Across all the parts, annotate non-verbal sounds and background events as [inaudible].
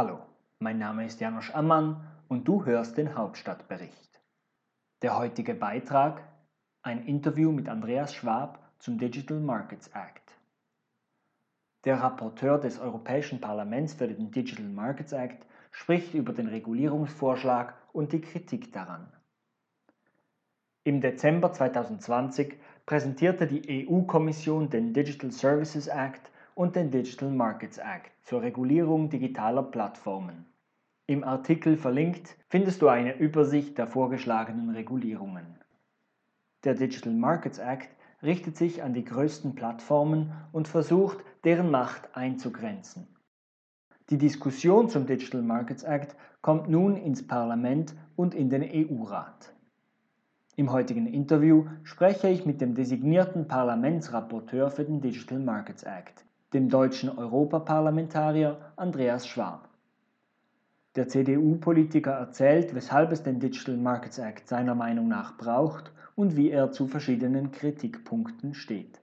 Hallo, mein Name ist Janosch Ammann und du hörst den Hauptstadtbericht. Der heutige Beitrag ein Interview mit Andreas Schwab zum Digital Markets Act. Der Rapporteur des Europäischen Parlaments für den Digital Markets Act spricht über den Regulierungsvorschlag und die Kritik daran. Im Dezember 2020 präsentierte die EU-Kommission den Digital Services Act und den Digital Markets Act zur Regulierung digitaler Plattformen. Im Artikel verlinkt findest du eine Übersicht der vorgeschlagenen Regulierungen. Der Digital Markets Act richtet sich an die größten Plattformen und versucht, deren Macht einzugrenzen. Die Diskussion zum Digital Markets Act kommt nun ins Parlament und in den EU-Rat. Im heutigen Interview spreche ich mit dem designierten Parlamentsrapporteur für den Digital Markets Act, dem deutschen Europaparlamentarier Andreas Schwab. Der CDU-Politiker erzählt, weshalb es den Digital Markets Act seiner Meinung nach braucht und wie er zu verschiedenen Kritikpunkten steht.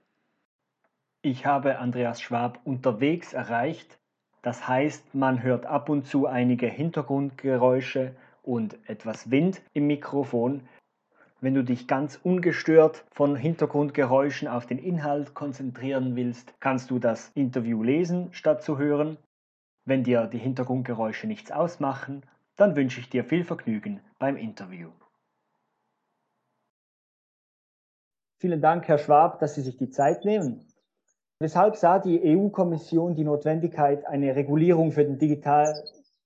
Ich habe Andreas Schwab unterwegs erreicht, das heißt, man hört ab und zu einige Hintergrundgeräusche und etwas Wind im Mikrofon, wenn du dich ganz ungestört von Hintergrundgeräuschen auf den Inhalt konzentrieren willst, kannst du das Interview lesen, statt zu hören. Wenn dir die Hintergrundgeräusche nichts ausmachen, dann wünsche ich dir viel Vergnügen beim Interview. Vielen Dank, Herr Schwab, dass Sie sich die Zeit nehmen. Weshalb sah die EU-Kommission die Notwendigkeit, eine Regulierung für den, Digital,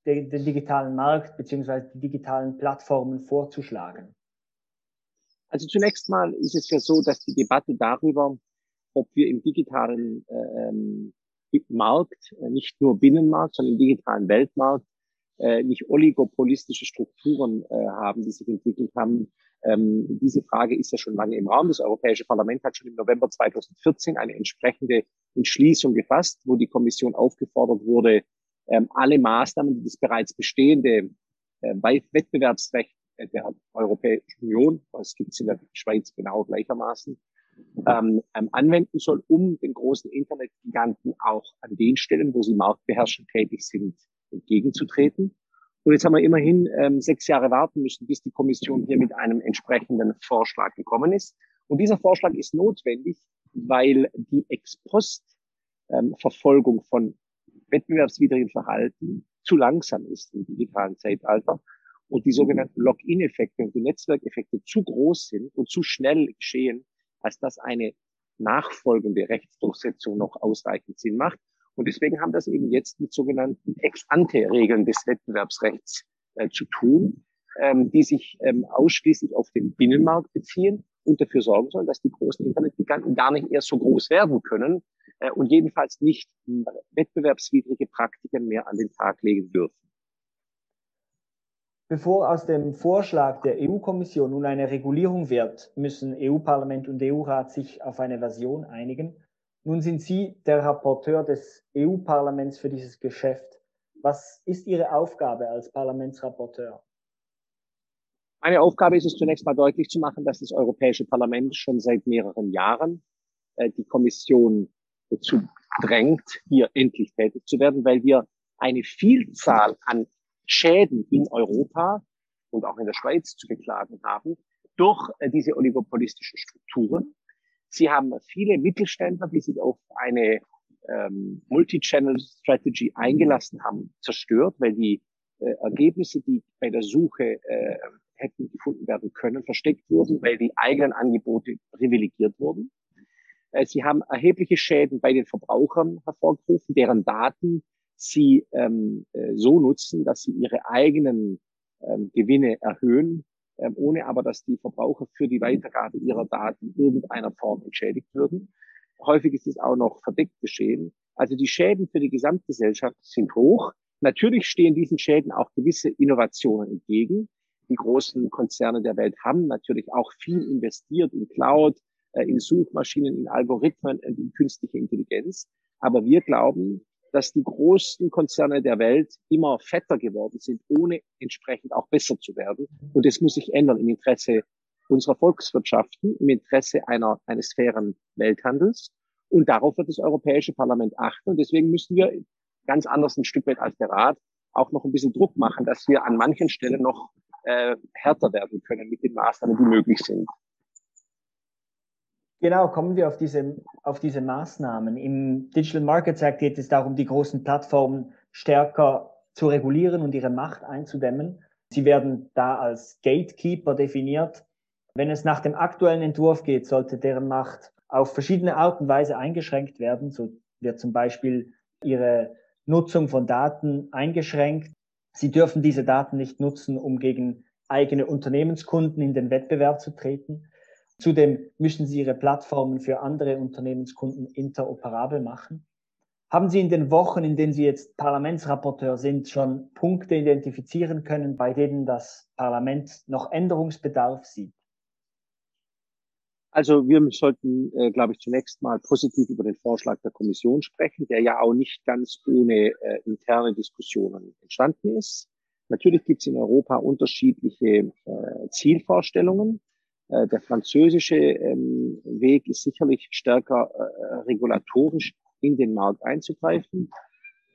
den, digitalen Markt bzw. die digitalen Plattformen vorzuschlagen? Also zunächst mal ist es ja so, dass die Debatte darüber, ob wir im digitalen ähm, Markt, äh, nicht nur Binnenmarkt, sondern im digitalen Weltmarkt, äh, nicht oligopolistische Strukturen äh, haben, die sich entwickelt haben. Ähm, diese Frage ist ja schon lange im Raum. Das Europäische Parlament hat schon im November 2014 eine entsprechende Entschließung gefasst, wo die Kommission aufgefordert wurde, ähm, alle Maßnahmen, die das bereits bestehende äh, Wettbewerbsrecht der Europäischen Union, das gibt es in der Schweiz genau gleichermaßen, ähm, ähm, anwenden soll, um den großen Internetgiganten auch an den Stellen, wo sie marktbeherrschend tätig sind, entgegenzutreten. Und jetzt haben wir immerhin ähm, sechs Jahre warten müssen, bis die Kommission hier mit einem entsprechenden Vorschlag gekommen ist. Und dieser Vorschlag ist notwendig, weil die Ex-Post-Verfolgung ähm, von wettbewerbswidrigen Verhalten zu langsam ist im digitalen Zeitalter und die sogenannten Login-Effekte und die Netzwerkeffekte zu groß sind und zu schnell geschehen, als dass eine nachfolgende Rechtsdurchsetzung noch ausreichend Sinn macht. Und deswegen haben das eben jetzt mit sogenannten Ex-ante-Regeln des Wettbewerbsrechts äh, zu tun, ähm, die sich ähm, ausschließlich auf den Binnenmarkt beziehen und dafür sorgen sollen, dass die großen Internetgiganten gar nicht erst so groß werden können äh, und jedenfalls nicht wettbewerbswidrige Praktiken mehr an den Tag legen dürfen. Bevor aus dem Vorschlag der EU-Kommission nun eine Regulierung wird, müssen EU-Parlament und EU-Rat sich auf eine Version einigen. Nun sind Sie der Rapporteur des EU-Parlaments für dieses Geschäft. Was ist Ihre Aufgabe als Parlamentsrapporteur? Meine Aufgabe ist es zunächst mal deutlich zu machen, dass das Europäische Parlament schon seit mehreren Jahren äh, die Kommission dazu drängt, hier endlich tätig zu werden, weil wir eine Vielzahl an Schäden in Europa und auch in der Schweiz zu beklagen haben durch äh, diese oligopolistischen Strukturen. Sie haben viele Mittelständler, die sich auf eine ähm, Multi-Channel-Strategy eingelassen haben, zerstört, weil die äh, Ergebnisse, die bei der Suche äh, hätten gefunden werden können, versteckt wurden, weil die eigenen Angebote privilegiert wurden. Äh, sie haben erhebliche Schäden bei den Verbrauchern hervorgerufen, deren Daten sie ähm, äh, so nutzen, dass sie ihre eigenen ähm, Gewinne erhöhen, ähm, ohne aber, dass die Verbraucher für die Weitergabe ihrer Daten in irgendeiner Form entschädigt würden. Häufig ist es auch noch verdeckt geschehen. Also die Schäden für die Gesamtgesellschaft sind hoch. Natürlich stehen diesen Schäden auch gewisse Innovationen entgegen. Die großen Konzerne der Welt haben natürlich auch viel investiert in Cloud, äh, in Suchmaschinen, in Algorithmen, und in künstliche Intelligenz. Aber wir glauben, dass die großen Konzerne der Welt immer fetter geworden sind, ohne entsprechend auch besser zu werden. Und das muss sich ändern im Interesse unserer Volkswirtschaften, im Interesse einer, eines fairen Welthandels. Und darauf wird das Europäische Parlament achten. Und deswegen müssen wir ganz anders ein Stück weit als der Rat auch noch ein bisschen Druck machen, dass wir an manchen Stellen noch äh, härter werden können mit den Maßnahmen, die möglich sind. Genau, kommen wir auf diese, auf diese Maßnahmen. Im Digital Markets Act geht es darum, die großen Plattformen stärker zu regulieren und ihre Macht einzudämmen. Sie werden da als Gatekeeper definiert. Wenn es nach dem aktuellen Entwurf geht, sollte deren Macht auf verschiedene Art und Weise eingeschränkt werden. So wird zum Beispiel ihre Nutzung von Daten eingeschränkt. Sie dürfen diese Daten nicht nutzen, um gegen eigene Unternehmenskunden in den Wettbewerb zu treten. Zudem müssen Sie Ihre Plattformen für andere Unternehmenskunden interoperabel machen. Haben Sie in den Wochen, in denen Sie jetzt Parlamentsrapporteur sind, schon Punkte identifizieren können, bei denen das Parlament noch Änderungsbedarf sieht? Also wir sollten, äh, glaube ich, zunächst mal positiv über den Vorschlag der Kommission sprechen, der ja auch nicht ganz ohne äh, interne Diskussionen entstanden ist. Natürlich gibt es in Europa unterschiedliche äh, Zielvorstellungen. Äh, der französische ähm, Weg ist sicherlich stärker äh, regulatorisch in den Markt einzugreifen.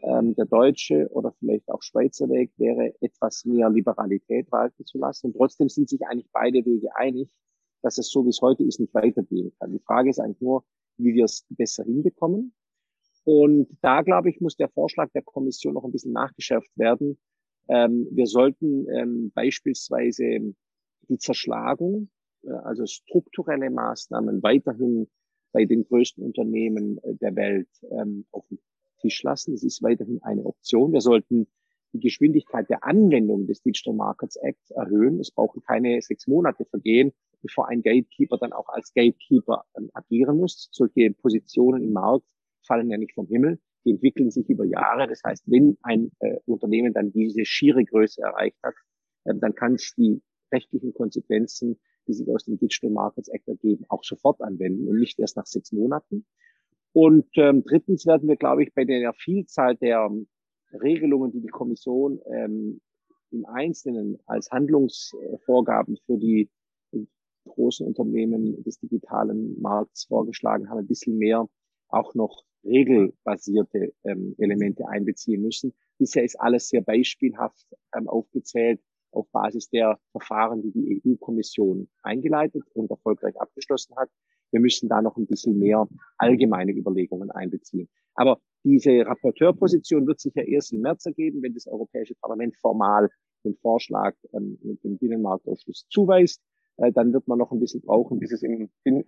Ähm, der deutsche oder vielleicht auch Schweizer Weg wäre etwas mehr Liberalität walten zu lassen. Und trotzdem sind sich eigentlich beide Wege einig, dass es so wie es heute ist nicht weitergehen kann. Die Frage ist eigentlich nur, wie wir es besser hinbekommen. Und da, glaube ich, muss der Vorschlag der Kommission noch ein bisschen nachgeschärft werden. Ähm, wir sollten beispielsweise die Zerschlagung äh, also strukturelle Maßnahmen weiterhin bei den größten Unternehmen äh, der Welt ähm, auf den Tisch lassen. Es ist weiterhin eine Option. Wir sollten die Geschwindigkeit der Anwendung des Digital Markets Act erhöhen. Es brauchen keine sechs Monate vergehen, bevor ein Gatekeeper dann auch als Gatekeeper ähm, agieren muss. Solche Positionen im Markt fallen ja nicht vom Himmel. Die entwickeln sich über Jahre. Das heißt, wenn ein äh, Unternehmen dann diese schiere Größe erreicht hat, äh, dann kann es die rechtlichen Konsequenzen die sich aus dem Digital Markets Act ergeben, auch sofort anwenden und nicht erst nach sechs Monaten. Und ähm, drittens werden wir, glaube ich, bei der Vielzahl der ähm, Regelungen, die die Kommission ähm, im Einzelnen als Handlungsvorgaben für die großen Unternehmen des digitalen Markts vorgeschlagen haben, ein bisschen mehr auch noch regelbasierte ähm, Elemente einbeziehen müssen. Bisher ist alles sehr beispielhaft ähm, aufgezählt auf Basis der Verfahren, die die EU-Kommission eingeleitet und erfolgreich abgeschlossen hat. Wir müssen da noch ein bisschen mehr allgemeine Überlegungen einbeziehen. Aber diese Rapporteurposition wird sich ja erst im März ergeben, wenn das Europäische Parlament formal den Vorschlag ähm, mit dem Binnenmarktausschuss zuweist. Äh, dann wird man noch ein bisschen brauchen, bis es im, im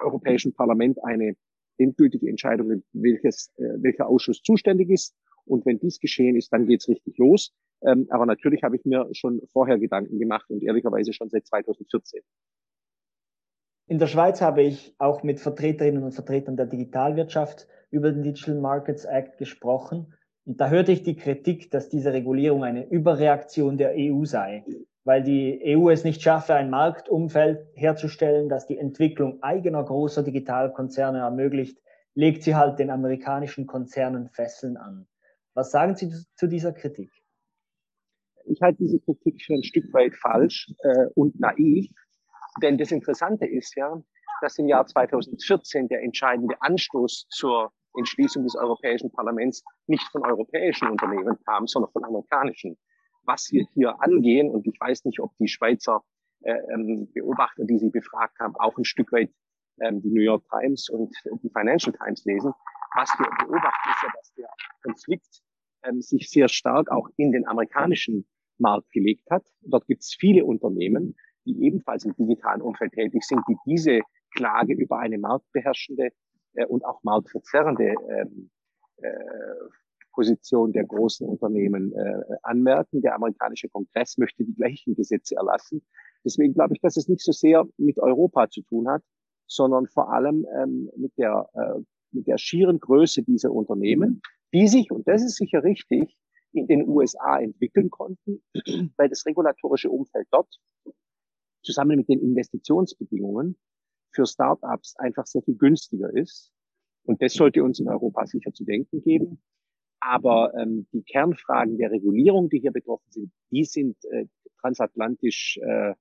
Europäischen Parlament eine endgültige Entscheidung, welches, äh, welcher Ausschuss zuständig ist. Und wenn dies geschehen ist, dann geht's richtig los. Ähm, aber natürlich habe ich mir schon vorher Gedanken gemacht und ehrlicherweise schon seit 2014. In der Schweiz habe ich auch mit Vertreterinnen und Vertretern der Digitalwirtschaft über den Digital Markets Act gesprochen. Und da hörte ich die Kritik, dass diese Regulierung eine Überreaktion der EU sei, weil die EU es nicht schaffe, ein Marktumfeld herzustellen, das die Entwicklung eigener großer Digitalkonzerne ermöglicht, legt sie halt den amerikanischen Konzernen Fesseln an. Was sagen Sie zu dieser Kritik? Ich halte diese Kritik für ein Stück weit falsch äh, und naiv, denn das Interessante ist ja, dass im Jahr 2014 der entscheidende Anstoß zur Entschließung des Europäischen Parlaments nicht von europäischen Unternehmen kam, sondern von amerikanischen. Was wir hier angehen, und ich weiß nicht, ob die Schweizer äh, ähm, Beobachter, die Sie befragt haben, auch ein Stück weit ähm, die New York Times und die Financial Times lesen, was wir beobachten, ist ja, dass der Konflikt ähm, sich sehr stark auch in den amerikanischen Markt gelegt hat. Dort gibt es viele Unternehmen, die ebenfalls im digitalen Umfeld tätig sind, die diese Klage über eine marktbeherrschende äh, und auch marktverzerrende ähm, äh, Position der großen Unternehmen äh, anmerken. Der amerikanische Kongress möchte die gleichen Gesetze erlassen. Deswegen glaube ich, dass es nicht so sehr mit Europa zu tun hat, sondern vor allem ähm, mit der äh, mit der schieren Größe dieser Unternehmen, die sich, und das ist sicher richtig, in den USA entwickeln konnten, [clears throat] weil das regulatorische Umfeld dort zusammen mit den Investitionsbedingungen für Startups einfach sehr viel günstiger ist. Und das sollte uns in Europa sicher zu denken geben. Aber ähm, die Kernfragen der Regulierung, die hier betroffen sind, die sind äh, transatlantisch äh, äh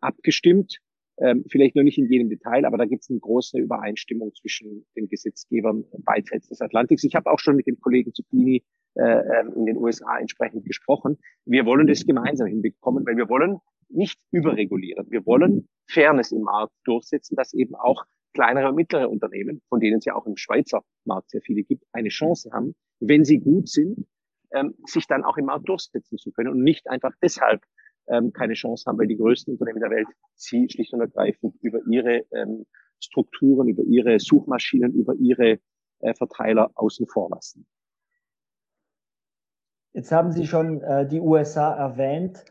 abgestimmt. Ähm, vielleicht noch nicht in jedem Detail, aber da gibt es eine große Übereinstimmung zwischen den Gesetzgebern beidseits des Atlantiks. Ich habe auch schon mit dem Kollegen Zucchini äh, ähm, in den USA entsprechend gesprochen. Wir wollen das gemeinsam hinbekommen, weil wir wollen nicht überregulieren. Wir wollen Fairness im Markt durchsetzen, dass eben auch kleinere und mittlere Unternehmen, von denen es ja auch im Schweizer Markt sehr viele gibt, eine Chance haben, wenn sie gut sind, ähm, sich dann auch im Markt durchsetzen zu können und nicht einfach deshalb ähm, keine Chance haben, weil die größten Unternehmen der Welt sie schlicht und ergreifend über ihre Strukturen, über ihre Suchmaschinen, über ihre äh, Verteiler außen vor lassen. Jetzt haben Sie schon äh, die USA erwähnt.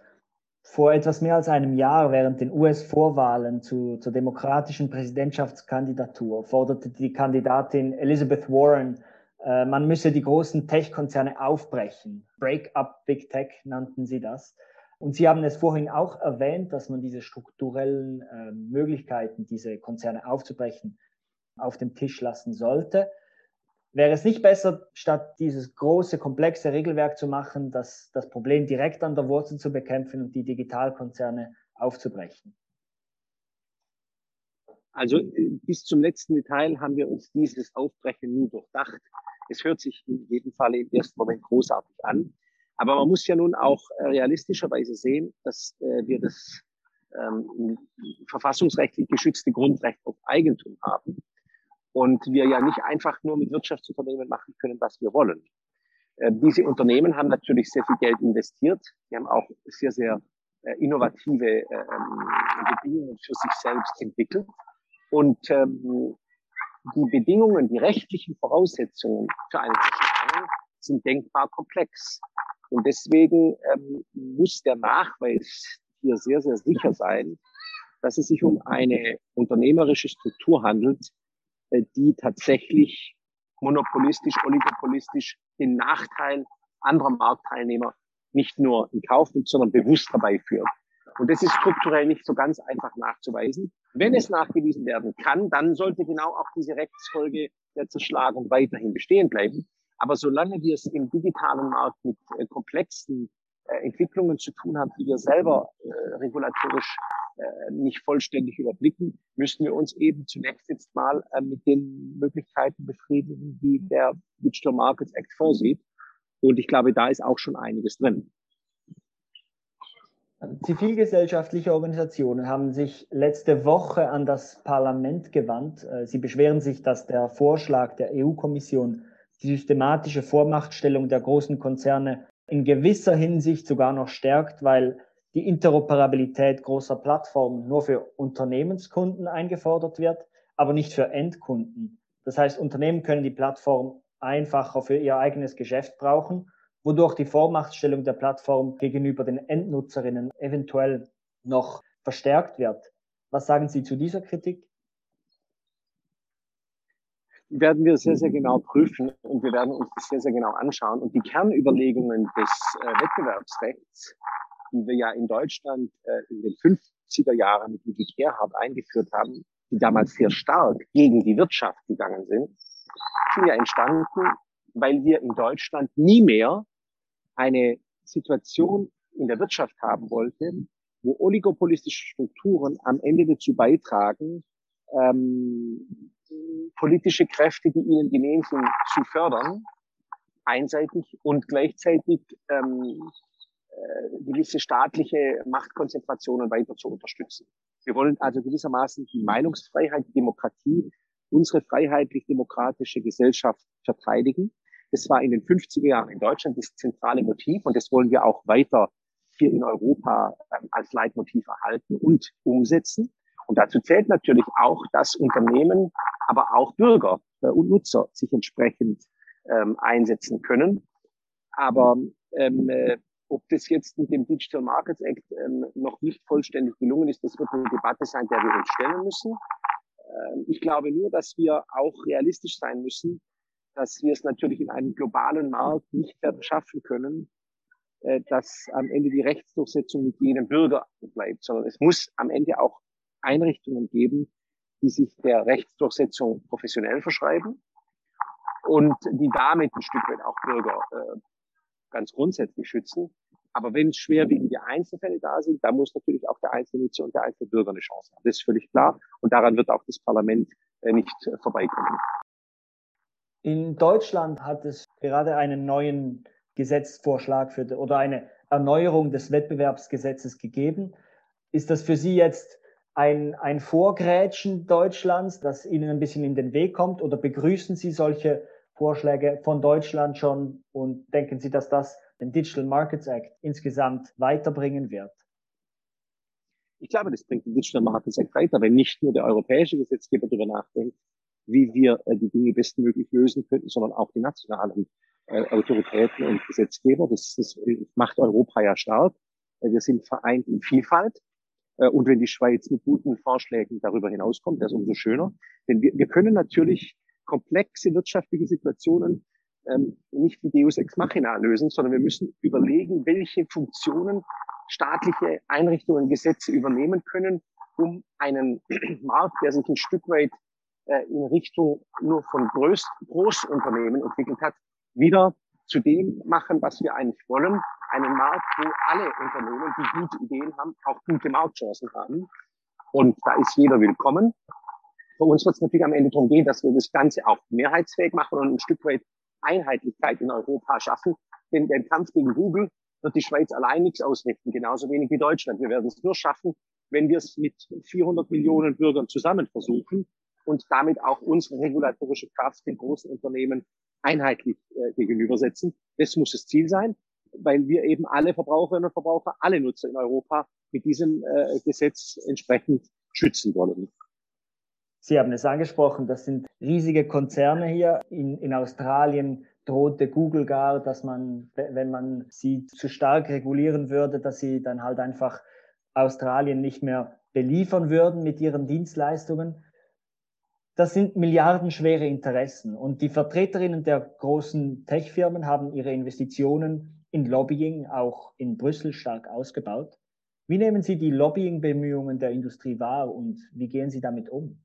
Vor etwas mehr als einem Jahr während den US-Vorwahlen zu, zur demokratischen Präsidentschaftskandidatur forderte die Kandidatin Elizabeth Warren, äh, man müsse die großen Tech-Konzerne aufbrechen. Break up Big Tech nannten sie das. Und Sie haben es vorhin auch erwähnt, dass man diese strukturellen äh, Möglichkeiten, diese Konzerne aufzubrechen, auf dem Tisch lassen sollte. Wäre es nicht besser, statt dieses große, komplexe Regelwerk zu machen, das, das Problem direkt an der Wurzel zu bekämpfen und die Digitalkonzerne aufzubrechen? Also bis zum letzten Detail haben wir uns dieses Aufbrechen nie durchdacht. Es hört sich in jedem Fall im ersten Moment großartig an. Aber man muss ja nun auch äh, realistischerweise sehen, dass äh, wir das ähm, verfassungsrechtlich geschützte Grundrecht auf Eigentum haben und wir ja nicht einfach nur mit Wirtschaftsunternehmen machen können, was wir wollen. Äh, diese Unternehmen haben natürlich sehr viel Geld investiert. Die haben auch sehr, sehr äh, innovative äh, ähm, Bedingungen für sich selbst entwickelt. Und ähm, die Bedingungen, die rechtlichen Voraussetzungen für eine Zerschlagung sind denkbar komplex. Und deswegen ähm, muss der Nachweis hier sehr, sehr sicher sein, dass es sich um eine unternehmerische Struktur handelt, die tatsächlich monopolistisch, oligopolistisch den Nachteil anderer Marktteilnehmer nicht nur in Kauf nimmt, sondern bewusst herbeiführt. Und das ist strukturell nicht so ganz einfach nachzuweisen. Wenn es nachgewiesen werden kann, dann sollte genau auch diese Rechtsfolge der Zerschlagung weiterhin bestehen bleiben. Aber solange wir es im digitalen Markt mit äh, komplexen äh, Entwicklungen zu tun haben, die wir selber äh, regulatorisch äh, nicht vollständig überblicken, müssen wir uns eben zunächst jetzt mal äh, mit den Möglichkeiten befriedigen, die der Digital Markets Act vorsieht. Und ich glaube, da ist auch schon einiges drin. Zivilgesellschaftliche Organisationen haben sich letzte Woche an das Parlament gewandt. Äh, sie beschweren sich, dass der Vorschlag der EU-Kommission die systematische Vormachtstellung der großen Konzerne in gewisser Hinsicht sogar noch stärkt, weil die Interoperabilität großer Plattformen nur für Unternehmenskunden eingefordert wird, aber nicht für Endkunden. Das heißt, Unternehmen können die Plattform einfacher für ihr eigenes Geschäft brauchen, wodurch die Vormachtstellung der Plattform gegenüber den Endnutzerinnen eventuell noch verstärkt wird. Was sagen Sie zu dieser Kritik? Werden wir sehr, sehr genau prüfen und wir werden uns das sehr, sehr genau anschauen. Und die Kernüberlegungen des äh, Wettbewerbsrechts, die wir ja in Deutschland äh, in den 50er Jahren mit Ludwig Gerhard eingeführt haben, die damals sehr stark gegen die Wirtschaft gegangen sind, sind ja entstanden, weil wir in Deutschland nie mehr eine Situation in der Wirtschaft haben wollten, wo oligopolistische Strukturen am Ende dazu beitragen, ähm, politische Kräfte, die ihnen genehm sind, zu fördern, einseitig und gleichzeitig ähm, äh, gewisse staatliche Machtkonzentrationen weiter zu unterstützen. Wir wollen also gewissermaßen die Meinungsfreiheit, die Demokratie, unsere freiheitlich-demokratische Gesellschaft verteidigen. Das war in den 50er Jahren in Deutschland das zentrale Motiv und das wollen wir auch weiter hier in Europa ähm, als Leitmotiv erhalten und umsetzen. Und dazu zählt natürlich auch, dass Unternehmen, aber auch Bürger äh, und Nutzer sich entsprechend ähm, einsetzen können. Aber ähm, äh, ob das jetzt mit dem Digital Markets Act ähm, noch nicht vollständig gelungen ist, das wird eine Debatte sein, der wir uns stellen müssen. Ähm, ich glaube nur, dass wir auch realistisch sein müssen, dass wir es natürlich in einem globalen Markt nicht werden schaffen können, äh, dass am Ende die Rechtsdurchsetzung mit jedem Bürger bleibt, sondern es muss am Ende auch Einrichtungen geben, die sich der Rechtsdurchsetzung professionell verschreiben und die damit ein Stück weit auch Bürger äh, ganz grundsätzlich schützen. Aber wenn schwerwiegende Einzelfälle da sind, dann muss natürlich auch der Einzelnutzer und der einzelne Bürger eine Chance haben. Das ist völlig klar. Und daran wird auch das Parlament äh, nicht äh, vorbeikommen. In Deutschland hat es gerade einen neuen Gesetzvorschlag für oder eine Erneuerung des Wettbewerbsgesetzes gegeben. Ist das für Sie jetzt ein, ein Vorgrätschen Deutschlands, das Ihnen ein bisschen in den Weg kommt? Oder begrüßen Sie solche Vorschläge von Deutschland schon und denken Sie, dass das den Digital Markets Act insgesamt weiterbringen wird? Ich glaube, das bringt den Digital Markets Act weiter, wenn nicht nur der europäische Gesetzgeber darüber nachdenkt, wie wir äh, die Dinge bestmöglich lösen könnten, sondern auch die nationalen äh, Autoritäten und Gesetzgeber. Das, das macht Europa ja stark. Äh, wir sind vereint in Vielfalt. Äh, und wenn die Schweiz mit guten Vorschlägen darüber hinauskommt, wäre es umso schöner. Denn wir, wir können natürlich komplexe wirtschaftliche Situationen ähm, nicht wie Deus Ex Machina lösen, sondern wir müssen überlegen, welche Funktionen staatliche Einrichtungen, Gesetze übernehmen können, um einen [clears throat] Markt, der sich ein Stück weit äh, in Richtung nur von Groß Großunternehmen entwickelt hat, wieder zu dem machen, was wir eigentlich wollen. Einen Markt, wo alle Unternehmen, die gute Ideen haben, auch gute Marktchancen haben. Und da ist jeder willkommen. Für uns wird es natürlich am Ende darum gehen, dass wir das Ganze auch mehrheitsfähig machen und ein Stück weit Einheitlichkeit in Europa schaffen. Denn der Kampf gegen Google wird die Schweiz allein nichts ausrichten, genauso wenig wie Deutschland. Wir werden es nur schaffen, wenn wir es mit 400 Millionen Bürgern zusammen versuchen und damit auch unsere regulatorische Kraft den großen Unternehmen einheitlich äh, gegenübersetzen. Das muss das Ziel sein, weil wir eben alle Verbraucherinnen und Verbraucher, alle Nutzer in Europa mit diesem äh, Gesetz entsprechend schützen wollen. Sie haben es angesprochen, das sind riesige Konzerne hier. In, in Australien drohte Google gar, dass man, wenn man sie zu stark regulieren würde, dass sie dann halt einfach Australien nicht mehr beliefern würden mit ihren Dienstleistungen das sind milliardenschwere Interessen. Und die Vertreterinnen der großen Tech-Firmen haben ihre Investitionen in Lobbying auch in Brüssel stark ausgebaut. Wie nehmen Sie die Lobbying-Bemühungen der Industrie wahr und wie gehen Sie damit um?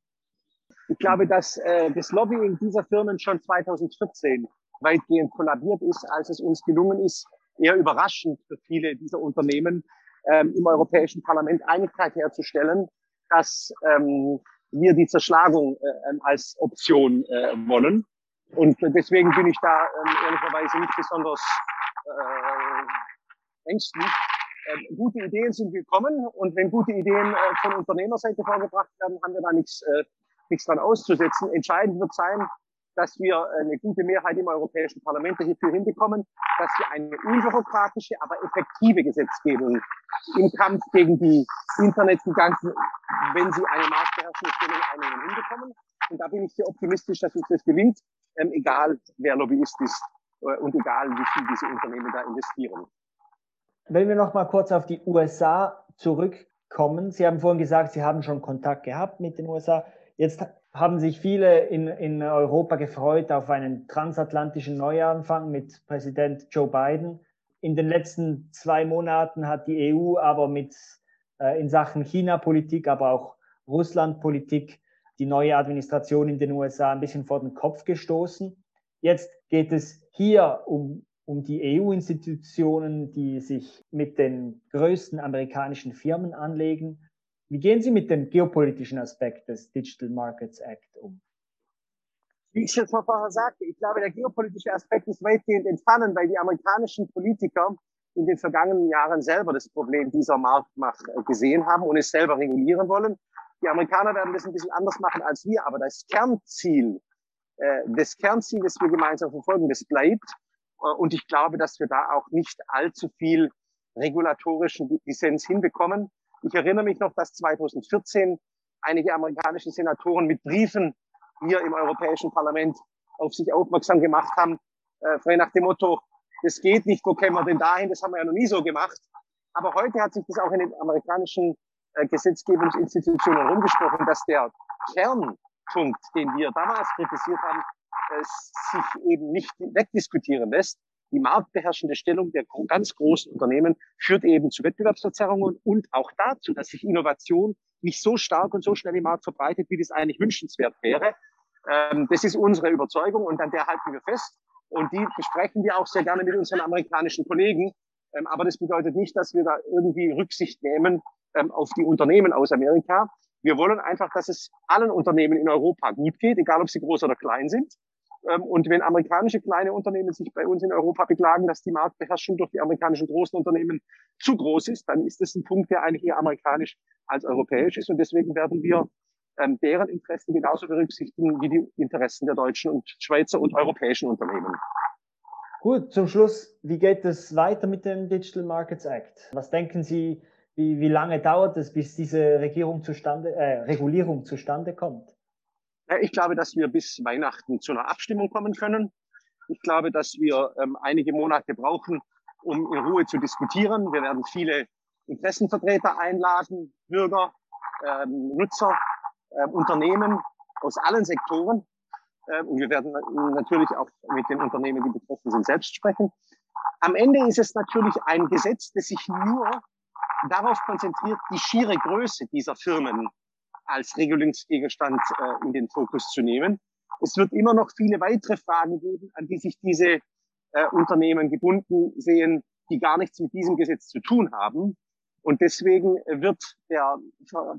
Ich glaube, dass äh, das Lobbying dieser Firmen schon 2014 weitgehend kollabiert ist, als es uns gelungen ist, eher überraschend für viele dieser Unternehmen ähm, im Europäischen Parlament Einigkeit herzustellen, dass ähm, wir die Zerschlagung äh, ähm, als Option äh, wollen. Und deswegen bin ich da äh, ehrlicherweise nicht besonders äh, ängstlich. Äh, gute Ideen sind willkommen und wenn gute Ideen äh, von Unternehmerseite vorgebracht werden, haben wir da nichts, äh, nichts dran auszusetzen. Entscheidend wird sein, dass wir eine gute Mehrheit im Europäischen Parlament hierfür hinbekommen, dass wir eine unbürokratische, aber effektive Gesetzgebung im Kampf gegen die Internetgiganten, wenn sie eine marktbeherrschende Stellung einnehmen, hinbekommen. Und da bin ich sehr optimistisch, dass uns das gelingt, ähm, egal wer Lobbyist ist äh, und egal wie viel diese Unternehmen da investieren. Wenn wir noch mal kurz auf die USA zurückkommen. Sie haben vorhin gesagt, Sie haben schon Kontakt gehabt mit den USA. Jetzt haben sich viele in, in Europa gefreut auf einen transatlantischen Neuanfang mit Präsident Joe Biden. In den letzten zwei Monaten hat die EU aber mit äh, in Sachen China-Politik, aber auch Russland-Politik die neue Administration in den USA ein bisschen vor den Kopf gestoßen. Jetzt geht es hier um, um die EU-Institutionen, die sich mit den größten amerikanischen Firmen anlegen wie gehen Sie mit dem geopolitischen Aspekt des Digital Markets Act um? Wie ich schon vorher sagte, ich glaube, der geopolitische Aspekt ist weitgehend entfallen, weil die amerikanischen Politiker in den vergangenen Jahren selber das Problem dieser Marktmacht äh, gesehen haben und es selber regulieren wollen. Die Amerikaner werden das ein bisschen anders machen als wir, aber das Kernziel, äh, das Kernziel, das wir gemeinsam verfolgen, das bleibt. Äh, und ich glaube, dass wir da auch nicht allzu viel regulatorischen Dissens hinbekommen. Ich erinnere mich noch, dass 2014 einige amerikanische Senatoren mit Briefen hier im Europäischen Parlament auf sich aufmerksam gemacht haben, äh, frei nach dem Motto, das geht nicht, wo kämen wir denn dahin? Das haben wir ja noch nie so gemacht. Aber heute hat sich das auch in den amerikanischen äh, Gesetzgebungsinstitutionen rumgesprochen, dass der Kernpunkt, den wir damals kritisiert haben, äh, sich eben nicht wegdiskutieren lässt die marktbeherrschende Stellung der ganz großen Unternehmen führt eben zu Wettbewerbsverzerrungen und auch dazu, dass sich Innovation nicht so stark und so schnell im Markt verbreitet, wie das eigentlich wünschenswert wäre. Ähm, das ist unsere Überzeugung und an der halten wir fest. Und die besprechen wir auch sehr gerne mit unseren amerikanischen Kollegen. Ähm, aber das bedeutet nicht, dass wir da irgendwie Rücksicht nehmen ähm, auf die Unternehmen aus Amerika. Wir wollen einfach, dass es allen Unternehmen in Europa gut geht, egal ob sie groß oder klein sind. Ähm, und wenn amerikanische kleine Unternehmen sich bei uns in Europa beklagen, dass die Marktbeherrschung durch die amerikanischen großen Unternehmen zu groß ist, dann ist das ein Punkt, der eigentlich eher amerikanisch als europäisch ist. Und deswegen werden wir ähm, deren Interessen genauso berücksichtigen wie die Interessen der deutschen und Schweizer und europäischen Unternehmen. Gut, zum Schluss, wie geht es weiter mit dem Digital Markets Act? Was denken Sie, wie, wie lange dauert es, bis diese Regierung zustande, äh, Regulierung zustande kommt? Ich glaube, dass wir bis Weihnachten zu einer Abstimmung kommen können. Ich glaube, dass wir ähm, einige Monate brauchen, um in Ruhe zu diskutieren. Wir werden viele Interessenvertreter einladen, Bürger, ähm, Nutzer, äh, Unternehmen aus allen Sektoren. Äh, und wir werden natürlich auch mit den Unternehmen, die betroffen sind, selbst sprechen. Am Ende ist es natürlich ein Gesetz, das sich nur darauf konzentriert, die schiere Größe dieser Firmen als Regulierungsgegenstand äh, in den Fokus zu nehmen. Es wird immer noch viele weitere Fragen geben, an die sich diese äh, Unternehmen gebunden sehen, die gar nichts mit diesem Gesetz zu tun haben. Und deswegen wird der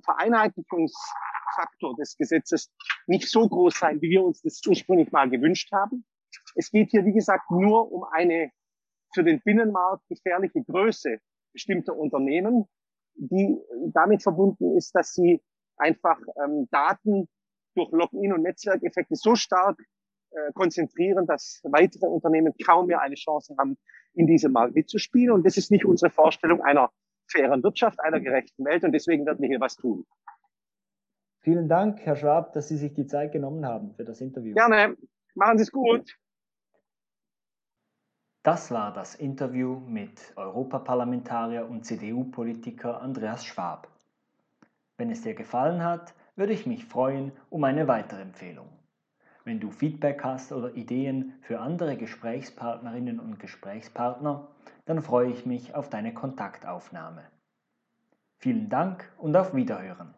Vereinheitlichungsfaktor des Gesetzes nicht so groß sein, wie wir uns das ursprünglich mal gewünscht haben. Es geht hier, wie gesagt, nur um eine für den Binnenmarkt gefährliche Größe bestimmter Unternehmen, die damit verbunden ist, dass sie einfach ähm, Daten durch Login und Netzwerkeffekte so stark äh, konzentrieren, dass weitere Unternehmen kaum mehr eine Chance haben, in diesem Markt mitzuspielen. Und das ist nicht unsere Vorstellung einer fairen Wirtschaft, einer gerechten Welt. Und deswegen werden wir hier was tun. Vielen Dank, Herr Schwab, dass Sie sich die Zeit genommen haben für das Interview. Gerne. Machen Sie es gut. Das war das Interview mit Europaparlamentarier und CDU-Politiker Andreas Schwab. Wenn es dir gefallen hat, würde ich mich freuen um eine weitere Empfehlung. Wenn du Feedback hast oder Ideen für andere Gesprächspartnerinnen und Gesprächspartner, dann freue ich mich auf deine Kontaktaufnahme. Vielen Dank und auf Wiederhören.